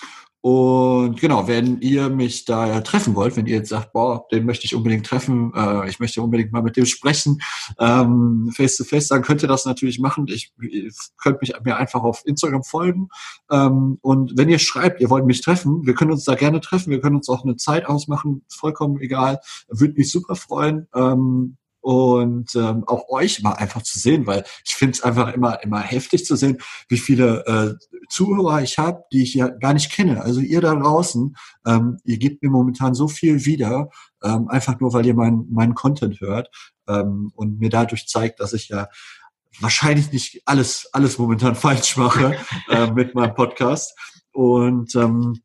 und genau, wenn ihr mich da treffen wollt, wenn ihr jetzt sagt, boah, den möchte ich unbedingt treffen, äh, ich möchte unbedingt mal mit dem sprechen, ähm, face to face, dann könnt ihr das natürlich machen. Ich, ihr könnt mich mir einfach auf Instagram folgen. Ähm, und wenn ihr schreibt, ihr wollt mich treffen, wir können uns da gerne treffen, wir können uns auch eine Zeit ausmachen, vollkommen egal. Würde mich super freuen. Ähm, und ähm, auch euch mal einfach zu sehen, weil ich finde es einfach immer immer heftig zu sehen, wie viele äh, Zuhörer ich habe, die ich ja gar nicht kenne. Also ihr da draußen, ähm, ihr gebt mir momentan so viel wieder, ähm, einfach nur, weil ihr meinen meinen Content hört ähm, und mir dadurch zeigt, dass ich ja wahrscheinlich nicht alles alles momentan falsch mache äh, mit meinem Podcast und ähm,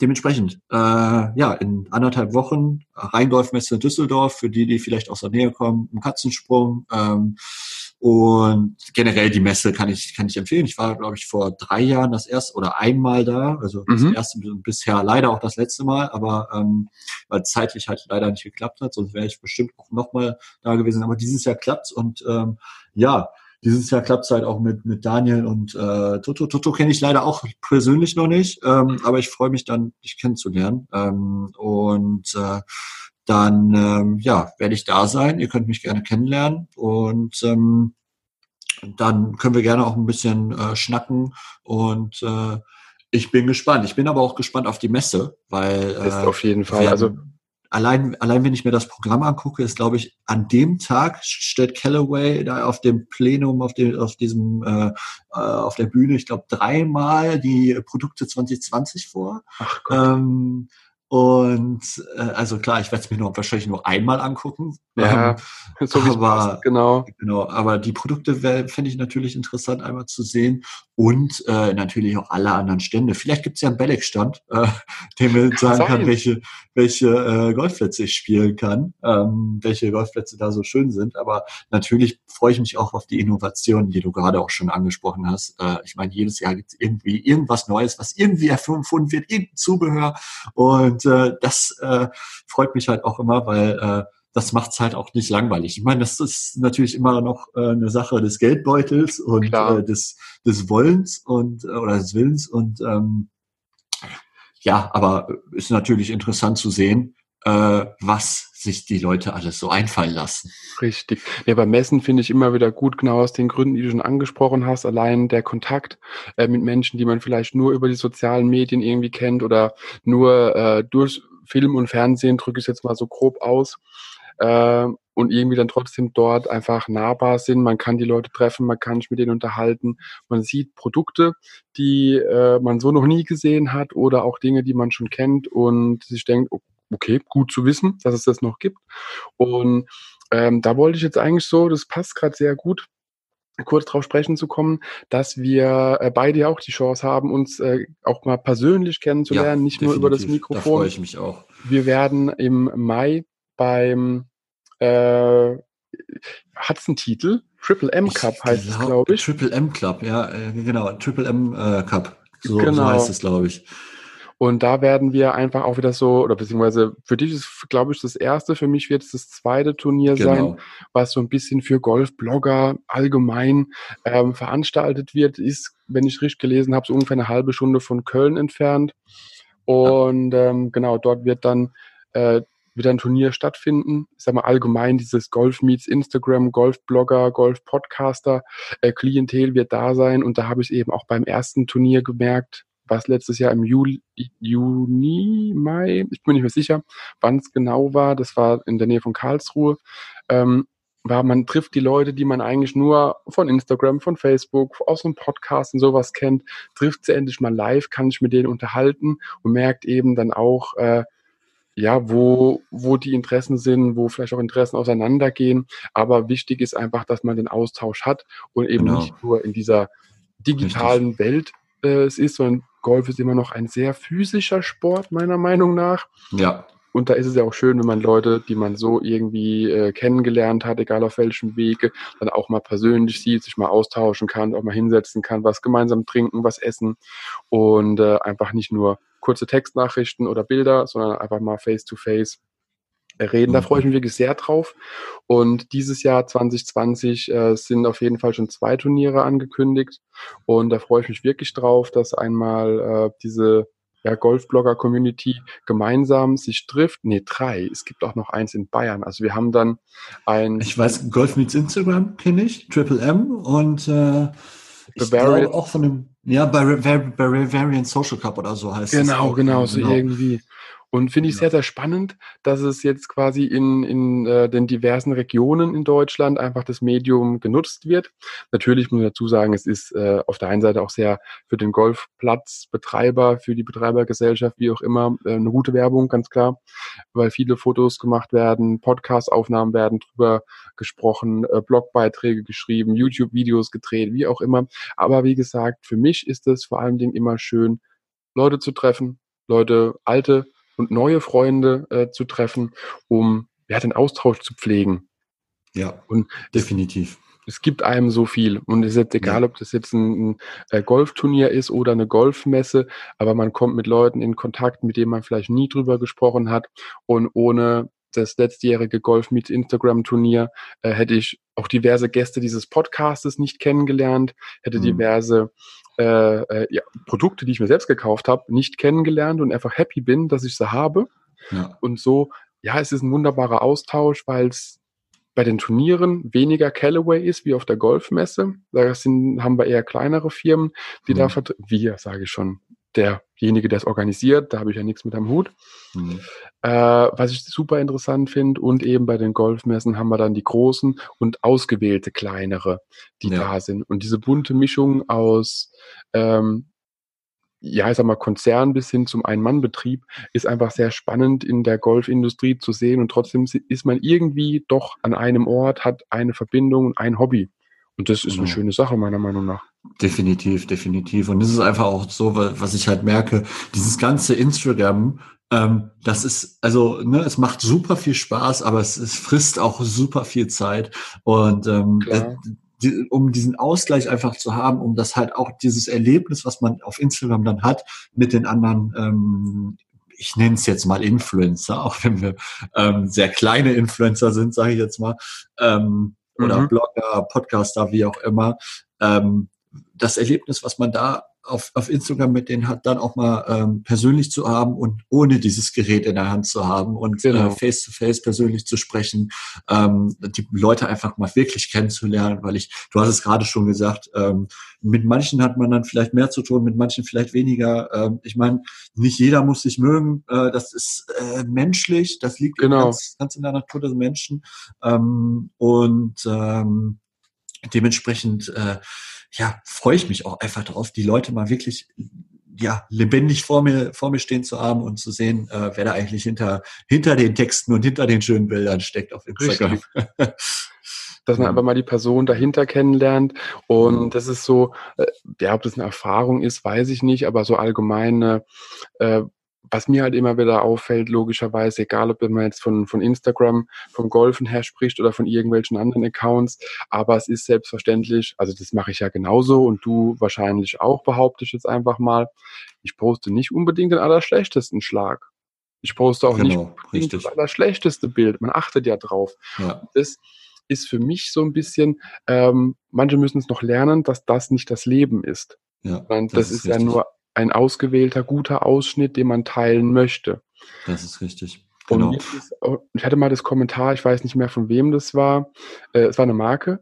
dementsprechend, äh, ja, in anderthalb Wochen Rheingolfmesse Düsseldorf, für die, die vielleicht aus der Nähe kommen, ein Katzensprung. Ähm, und generell die Messe kann ich, kann ich empfehlen. Ich war, glaube ich, vor drei Jahren das erste oder einmal da. Also das mhm. erste bisher leider auch das letzte Mal, aber ähm, weil zeitlich halt leider nicht geklappt hat, sonst wäre ich bestimmt auch nochmal da gewesen. Aber dieses Jahr klappt's und ähm, ja, dieses Jahr klappt es halt auch mit, mit Daniel und äh, Toto. Toto kenne ich leider auch persönlich noch nicht, ähm, aber ich freue mich dann, dich kennenzulernen. Ähm, und äh, dann ähm, ja, werde ich da sein. Ihr könnt mich gerne kennenlernen und ähm, dann können wir gerne auch ein bisschen äh, schnacken und äh, ich bin gespannt. Ich bin aber auch gespannt auf die Messe, weil äh, ist auf jeden Fall. Also allein, allein wenn ich mir das Programm angucke, ist, glaube ich, an dem Tag stellt Callaway da auf dem Plenum, auf dem, auf diesem, äh, äh auf der Bühne, ich glaube, dreimal die Produkte 2020 vor. Ach Gott. Ähm, und äh, also klar, ich werde es mir nur wahrscheinlich nur einmal angucken. Ja, ähm, so aber, genau. Genau, aber die Produkte fände ich natürlich interessant, einmal zu sehen. Und äh, natürlich auch alle anderen Stände. Vielleicht gibt es ja einen Belleck-Stand, äh, dem mir sagen kann, welche, welche äh, Golfplätze ich spielen kann, ähm, welche Golfplätze da so schön sind. Aber natürlich freue ich mich auch auf die Innovationen, die du gerade auch schon angesprochen hast. Äh, ich meine, jedes Jahr gibt es irgendwie irgendwas Neues, was irgendwie erfunden wird, irgendein Zubehör. Und und äh, das äh, freut mich halt auch immer, weil äh, das macht's halt auch nicht langweilig. Ich meine, das ist natürlich immer noch äh, eine Sache des Geldbeutels und äh, des, des Wollens und äh, oder des Willens und ähm, ja, aber ist natürlich interessant zu sehen, äh, was sich die Leute alles so einfallen lassen. Richtig. Ja, beim Messen finde ich immer wieder gut, genau aus den Gründen, die du schon angesprochen hast. Allein der Kontakt äh, mit Menschen, die man vielleicht nur über die sozialen Medien irgendwie kennt oder nur äh, durch Film und Fernsehen, drücke ich jetzt mal so grob aus. Äh, und irgendwie dann trotzdem dort einfach nahbar sind. Man kann die Leute treffen, man kann sich mit denen unterhalten. Man sieht Produkte, die äh, man so noch nie gesehen hat oder auch Dinge, die man schon kennt und sich denkt, okay, gut zu wissen, dass es das noch gibt. Und ähm, da wollte ich jetzt eigentlich so, das passt gerade sehr gut, kurz drauf sprechen zu kommen, dass wir äh, beide ja auch die Chance haben, uns äh, auch mal persönlich kennenzulernen, ja, nicht nur über das Mikrofon. Da freue ich mich auch. Wir werden im Mai beim äh, hat es einen Titel? Triple M Cup ich heißt glaub, es, glaube ich. Triple M Club, ja, äh, genau, Triple M äh, Cup. So, genau. so heißt es, glaube ich. Und da werden wir einfach auch wieder so, oder beziehungsweise für dich ist, glaube ich, das erste, für mich wird es das zweite Turnier genau. sein, was so ein bisschen für Golfblogger allgemein ähm, veranstaltet wird, ist, wenn ich richtig gelesen habe, so ungefähr eine halbe Stunde von Köln entfernt. Und ähm, genau, dort wird dann äh, wieder ein Turnier stattfinden. Ich sag mal allgemein dieses Golf Meets Instagram, Golfblogger, Golf-Podcaster, äh, Klientel wird da sein. Und da habe ich eben auch beim ersten Turnier gemerkt, was letztes Jahr im Juli, Juni, Mai, ich bin nicht mehr sicher, wann es genau war. Das war in der Nähe von Karlsruhe. Ähm, war, man trifft die Leute, die man eigentlich nur von Instagram, von Facebook, aus einem Podcast und sowas kennt, trifft sie endlich mal live, kann sich mit denen unterhalten und merkt eben dann auch, äh, ja, wo, wo die Interessen sind, wo vielleicht auch Interessen auseinandergehen. Aber wichtig ist einfach, dass man den Austausch hat und eben genau. nicht nur in dieser digitalen Richtig. Welt äh, es ist, sondern Golf ist immer noch ein sehr physischer Sport, meiner Meinung nach. Ja. und da ist es ja auch schön, wenn man Leute, die man so irgendwie äh, kennengelernt hat, egal auf welchem Wege, dann auch mal persönlich sieht, sich mal austauschen kann, auch mal hinsetzen kann, was gemeinsam trinken, was essen und äh, einfach nicht nur kurze Textnachrichten oder Bilder, sondern einfach mal face to face reden. Da freue ich mich wirklich sehr drauf. Und dieses Jahr 2020 äh, sind auf jeden Fall schon zwei Turniere angekündigt. Und da freue ich mich wirklich drauf, dass einmal äh, diese ja, Golfblogger-Community gemeinsam sich trifft. Nee, drei. Es gibt auch noch eins in Bayern. Also wir haben dann ein... Ich weiß, Golf Meets Instagram kenne ich, Triple M und äh, ich glaube auch von dem, ja, Bavarian Social Cup oder so heißt genau, es. Genau, genau, so genau. irgendwie. Und finde ich ja. sehr, sehr spannend, dass es jetzt quasi in, in äh, den diversen Regionen in Deutschland einfach das Medium genutzt wird. Natürlich muss ich dazu sagen, es ist äh, auf der einen Seite auch sehr für den Golfplatzbetreiber, für die Betreibergesellschaft, wie auch immer, äh, eine gute Werbung, ganz klar, weil viele Fotos gemacht werden, Podcast-Aufnahmen werden drüber gesprochen, äh, Blogbeiträge geschrieben, YouTube-Videos gedreht, wie auch immer. Aber wie gesagt, für mich ist es vor allen Dingen immer schön, Leute zu treffen, Leute, alte und neue Freunde äh, zu treffen, um ja, den Austausch zu pflegen. Ja, und definitiv. Es, es gibt einem so viel. Und es ist jetzt egal, ja. ob das jetzt ein, ein äh, Golfturnier ist oder eine Golfmesse, aber man kommt mit Leuten in Kontakt, mit denen man vielleicht nie drüber gesprochen hat. Und ohne das letztjährige Golf Meets Instagram Turnier äh, hätte ich auch diverse Gäste dieses Podcastes nicht kennengelernt, hätte mhm. diverse äh, äh, ja, Produkte, die ich mir selbst gekauft habe, nicht kennengelernt und einfach happy bin, dass ich sie habe. Ja. Und so, ja, es ist ein wunderbarer Austausch, weil es bei den Turnieren weniger Callaway ist wie auf der Golfmesse. Da sind, haben wir eher kleinere Firmen, die mhm. da vertreten. Wir, sage ich schon, derjenige, der es organisiert, da habe ich ja nichts mit am Hut. Mhm. Äh, was ich super interessant finde und eben bei den Golfmessen haben wir dann die großen und ausgewählte kleinere, die ja. da sind. Und diese bunte Mischung aus, ähm, ja, ich sag mal, Konzern bis hin zum Ein-Mann-Betrieb ist einfach sehr spannend in der Golfindustrie zu sehen und trotzdem ist man irgendwie doch an einem Ort, hat eine Verbindung und ein Hobby. Und das ist genau. eine schöne Sache, meiner Meinung nach. Definitiv, definitiv. Und es ist einfach auch so, was ich halt merke, dieses ganze Instagram, ähm, das ist, also, ne, es macht super viel Spaß, aber es, es frisst auch super viel Zeit. Und ähm, äh, die, um diesen Ausgleich einfach zu haben, um das halt auch dieses Erlebnis, was man auf Instagram dann hat, mit den anderen ähm, ich nenne es jetzt mal Influencer, auch wenn wir ähm, sehr kleine Influencer sind, sage ich jetzt mal, ähm, oder mhm. Blogger, Podcaster, wie auch immer, ähm, das Erlebnis, was man da auf, auf Instagram mit denen hat, dann auch mal ähm, persönlich zu haben und ohne dieses Gerät in der Hand zu haben und äh, genau. äh, face to face persönlich zu sprechen, ähm, die Leute einfach mal wirklich kennenzulernen, weil ich, du hast es gerade schon gesagt, ähm, mit manchen hat man dann vielleicht mehr zu tun, mit manchen vielleicht weniger. Ähm, ich meine, nicht jeder muss sich mögen, äh, das ist äh, menschlich, das liegt genau. ganz, ganz in der Natur des Menschen ähm, und ähm, dementsprechend äh, ja, freue ich mich auch einfach darauf, die Leute mal wirklich ja, lebendig vor mir, vor mir stehen zu haben und zu sehen, äh, wer da eigentlich hinter, hinter den Texten und hinter den schönen Bildern steckt auf Instagram. dass man einfach mal die Person dahinter kennenlernt. Und das ist so, äh, ja, ob das eine Erfahrung ist, weiß ich nicht, aber so allgemeine äh, was mir halt immer wieder auffällt, logischerweise, egal ob man jetzt von, von Instagram, vom Golfen her spricht oder von irgendwelchen anderen Accounts, aber es ist selbstverständlich, also das mache ich ja genauso und du wahrscheinlich auch, behaupte ich jetzt einfach mal, ich poste nicht unbedingt den allerschlechtesten Schlag. Ich poste auch genau, nicht das allerschlechteste Bild. Man achtet ja drauf. Ja. Das ist für mich so ein bisschen, ähm, manche müssen es noch lernen, dass das nicht das Leben ist. Ja, das, das ist, ist ja nur ein ausgewählter, guter Ausschnitt, den man teilen möchte. Das ist richtig. Genau. Ist, ich hatte mal das Kommentar, ich weiß nicht mehr von wem das war. Äh, es war eine Marke,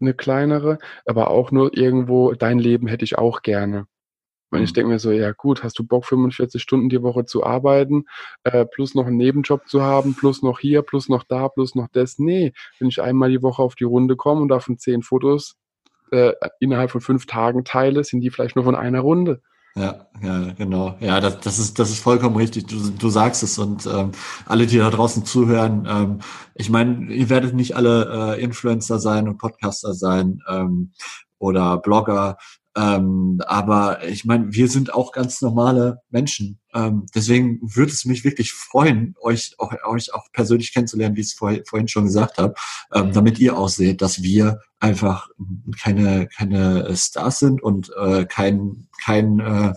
eine kleinere, aber auch nur irgendwo, dein Leben hätte ich auch gerne. Und ich mhm. denke mir so, ja gut, hast du Bock, 45 Stunden die Woche zu arbeiten, äh, plus noch einen Nebenjob zu haben, plus noch hier, plus noch da, plus noch das? Nee, wenn ich einmal die Woche auf die Runde komme und davon zehn Fotos äh, innerhalb von fünf Tagen teile, sind die vielleicht nur von einer Runde. Ja, ja, genau. Ja, das, das ist das ist vollkommen richtig. Du, du sagst es und ähm, alle, die da draußen zuhören, ähm, ich meine, ihr werdet nicht alle äh, Influencer sein und Podcaster sein ähm, oder Blogger. Ähm, aber ich meine, wir sind auch ganz normale Menschen. Ähm, deswegen würde es mich wirklich freuen, euch auch, euch auch persönlich kennenzulernen, wie ich es vorhin, vorhin schon gesagt habe, ähm, damit ihr auch seht, dass wir einfach keine, keine Stars sind und äh, kein, kein äh,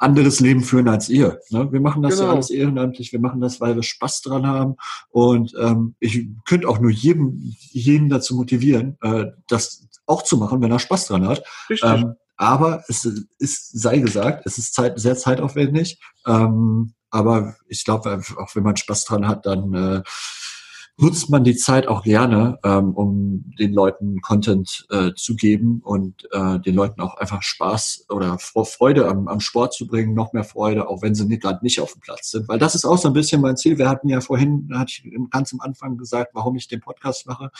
anderes Leben führen als ihr. Ne? Wir machen das genau. ja alles ehrenamtlich, wir machen das, weil wir Spaß dran haben. Und ähm, ich könnte auch nur jedem, jeden dazu motivieren, äh, das auch zu machen, wenn er Spaß dran hat. Ähm, aber es ist, sei gesagt, es ist Zeit, sehr zeitaufwendig. Ähm, aber ich glaube, auch wenn man Spaß dran hat, dann äh, nutzt man die Zeit auch gerne, ähm, um den Leuten Content äh, zu geben und äh, den Leuten auch einfach Spaß oder Freude am, am Sport zu bringen, noch mehr Freude, auch wenn sie gerade nicht auf dem Platz sind. Weil das ist auch so ein bisschen mein Ziel. Wir hatten ja vorhin, hatte ich ganz am Anfang gesagt, warum ich den Podcast mache.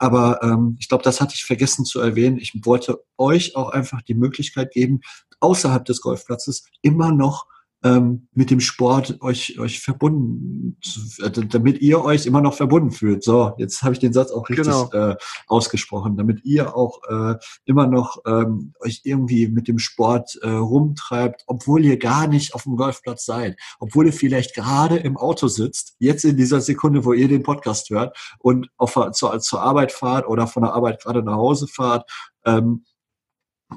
Aber ähm, ich glaube, das hatte ich vergessen zu erwähnen. Ich wollte euch auch einfach die Möglichkeit geben, außerhalb des Golfplatzes immer noch ähm, mit dem Sport euch, euch verbunden, äh, damit ihr euch immer noch verbunden fühlt. So, jetzt habe ich den Satz auch richtig genau. äh, ausgesprochen, damit ihr auch äh, immer noch ähm, euch irgendwie mit dem Sport äh, rumtreibt, obwohl ihr gar nicht auf dem Golfplatz seid, obwohl ihr vielleicht gerade im Auto sitzt, jetzt in dieser Sekunde, wo ihr den Podcast hört und auf, zur, zur Arbeit fahrt oder von der Arbeit gerade nach Hause fahrt. Ähm,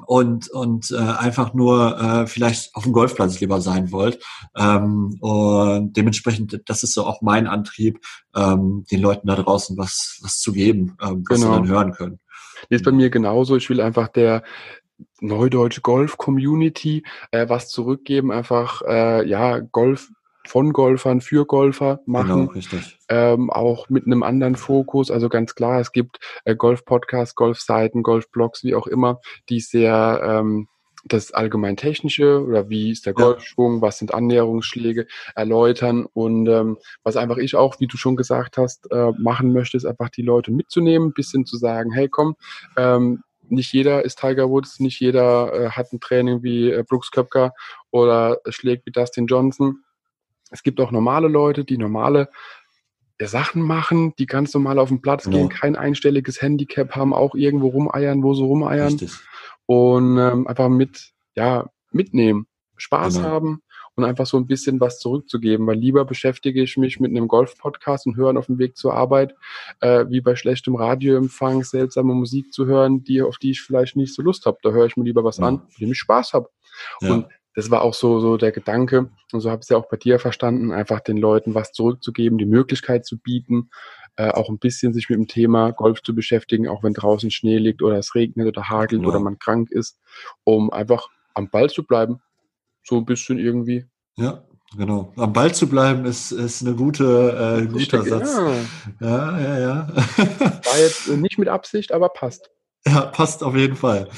und, und äh, einfach nur äh, vielleicht auf dem Golfplatz lieber sein wollt. Ähm, und dementsprechend, das ist so auch mein Antrieb, ähm, den Leuten da draußen was, was zu geben, ähm, was genau. sie dann hören können. Ist bei mir genauso. Ich will einfach der Neudeutsche Golf Community äh, was zurückgeben, einfach äh, ja Golf von Golfern für Golfer machen. Genau, ähm, auch mit einem anderen Fokus. Also ganz klar, es gibt äh, Golf-Podcasts, Golfseiten, Golf-Blogs, wie auch immer, die sehr ähm, das allgemein technische oder wie ist der Golfschwung, was sind Annäherungsschläge erläutern und ähm, was einfach ich auch, wie du schon gesagt hast, äh, machen möchte, ist einfach die Leute mitzunehmen, bisschen zu sagen, hey komm, ähm, nicht jeder ist Tiger Woods, nicht jeder äh, hat ein Training wie äh, Brooks Köpker oder schlägt wie Dustin Johnson. Es gibt auch normale Leute, die normale Sachen machen, die ganz normal auf den Platz genau. gehen, kein einstelliges Handicap haben, auch irgendwo rumeiern, wo sie rumeiern. Richtig. Und ähm, einfach mit, ja, mitnehmen, Spaß genau. haben und einfach so ein bisschen was zurückzugeben, weil lieber beschäftige ich mich mit einem Golf-Podcast und hören auf dem Weg zur Arbeit, äh, wie bei schlechtem Radioempfang seltsame Musik zu hören, die, auf die ich vielleicht nicht so Lust habe. Da höre ich mir lieber was ja. an, mit dem ich Spaß habe. Ja. Und das war auch so, so der Gedanke, und so habe ich es ja auch bei dir verstanden, einfach den Leuten was zurückzugeben, die Möglichkeit zu bieten, äh, auch ein bisschen sich mit dem Thema Golf zu beschäftigen, auch wenn draußen Schnee liegt oder es regnet oder hagelt ja. oder man krank ist, um einfach am Ball zu bleiben. So ein bisschen irgendwie. Ja, genau. Am Ball zu bleiben ist, ist eine gute, äh, guter Satz. Ja, ja, ja. ja. War jetzt nicht mit Absicht, aber passt. Ja, passt auf jeden Fall.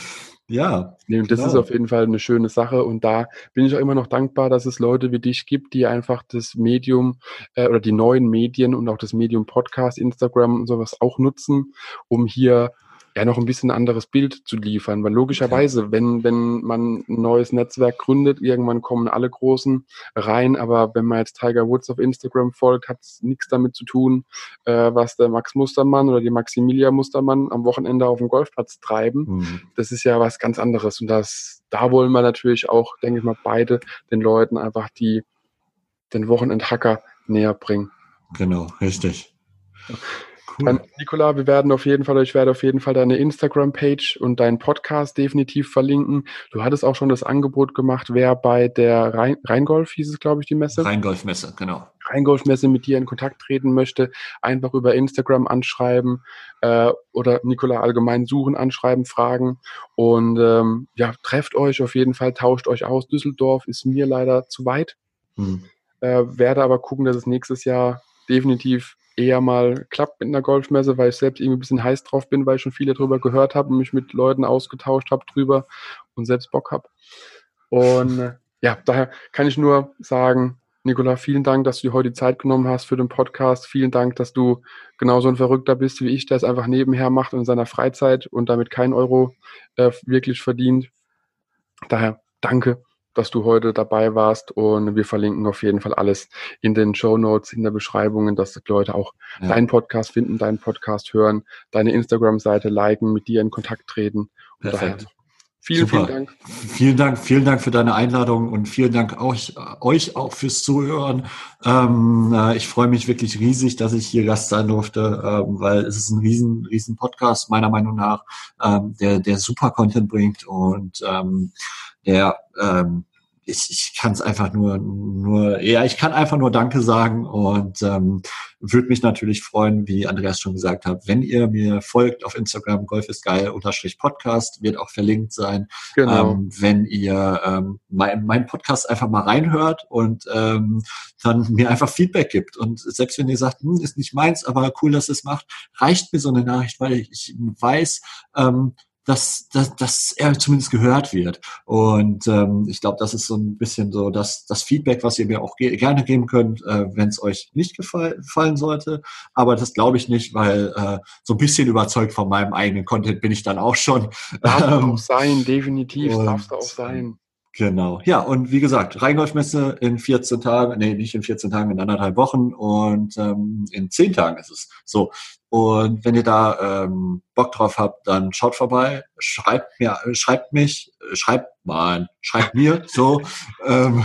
Ja. Nee, das genau. ist auf jeden Fall eine schöne Sache. Und da bin ich auch immer noch dankbar, dass es Leute wie dich gibt, die einfach das Medium äh, oder die neuen Medien und auch das Medium Podcast, Instagram und sowas auch nutzen, um hier ja noch ein bisschen anderes Bild zu liefern. Weil logischerweise, okay. wenn, wenn man ein neues Netzwerk gründet, irgendwann kommen alle Großen rein, aber wenn man jetzt Tiger Woods auf Instagram folgt, hat es nichts damit zu tun, äh, was der Max Mustermann oder die Maximilia Mustermann am Wochenende auf dem Golfplatz treiben. Mhm. Das ist ja was ganz anderes. Und das, da wollen wir natürlich auch, denke ich mal, beide den Leuten einfach die, den Wochenendhacker näher bringen. Genau, richtig. Cool. Dann, Nicola, wir werden auf jeden Fall, ich werde auf jeden Fall deine Instagram-Page und deinen Podcast definitiv verlinken. Du hattest auch schon das Angebot gemacht, wer bei der Rhein Rheingolf, hieß es, glaube ich, die Messe? Rheingolf-Messe, genau. Rheingolf-Messe mit dir in Kontakt treten möchte, einfach über Instagram anschreiben äh, oder Nicola allgemein suchen, anschreiben, fragen und ähm, ja, trefft euch auf jeden Fall, tauscht euch aus. Düsseldorf ist mir leider zu weit. Hm. Äh, werde aber gucken, dass es nächstes Jahr definitiv eher mal klappt mit einer Golfmesse, weil ich selbst irgendwie ein bisschen heiß drauf bin, weil ich schon viele drüber gehört habe und mich mit Leuten ausgetauscht habe drüber und selbst Bock habe. Und äh, ja, daher kann ich nur sagen, Nicola, vielen Dank, dass du dir heute die Zeit genommen hast für den Podcast. Vielen Dank, dass du genauso ein Verrückter bist wie ich, der es einfach nebenher macht in seiner Freizeit und damit keinen Euro äh, wirklich verdient. Daher danke dass du heute dabei warst und wir verlinken auf jeden Fall alles in den Show Notes, in der Beschreibung, dass die Leute auch ja. deinen Podcast finden, deinen Podcast hören, deine Instagram-Seite liken, mit dir in Kontakt treten. Perfekt. Vielen, Super. vielen Dank. Vielen Dank, vielen Dank für deine Einladung und vielen Dank euch, euch auch fürs Zuhören. Ähm, äh, ich freue mich wirklich riesig, dass ich hier Gast sein durfte, ähm, weil es ist ein riesen, riesen Podcast meiner Meinung nach, ähm, der, der super Content bringt und der ähm, ich, ich kann es einfach nur, nur, ja, ich kann einfach nur Danke sagen und ähm, würde mich natürlich freuen, wie Andreas schon gesagt hat, wenn ihr mir folgt auf Instagram, Golf ist geil, unterstrich Podcast, wird auch verlinkt sein. Genau. Ähm, wenn ihr ähm, mein, mein Podcast einfach mal reinhört und ähm, dann mir einfach Feedback gibt. Und selbst wenn ihr sagt, hm, ist nicht meins, aber cool, dass es macht, reicht mir so eine Nachricht, weil ich, ich weiß, ähm, dass, dass, dass er zumindest gehört wird. Und ähm, ich glaube, das ist so ein bisschen so das, das Feedback, was ihr mir auch ge gerne geben könnt, äh, wenn es euch nicht gefall gefallen sollte. Aber das glaube ich nicht, weil äh, so ein bisschen überzeugt von meinem eigenen Content bin ich dann auch schon. Darf Ähm, auch sein, definitiv, du auch sein. Genau. Ja, und wie gesagt, Rheingolfmesse in 14 Tagen, nee, nicht in 14 Tagen, in anderthalb Wochen und ähm, in 10 Tagen ist es. So. Und wenn ihr da ähm, Bock drauf habt, dann schaut vorbei, schreibt mir, schreibt mich, schreibt mal, schreibt mir so. Ähm,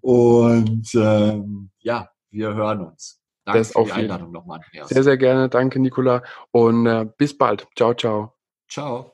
und ähm, ja, wir hören uns. Danke Das für die Einladung nochmal, Andreas. Sehr, sehr gerne. Danke, Nicola. Und äh, bis bald. Ciao, ciao. Ciao.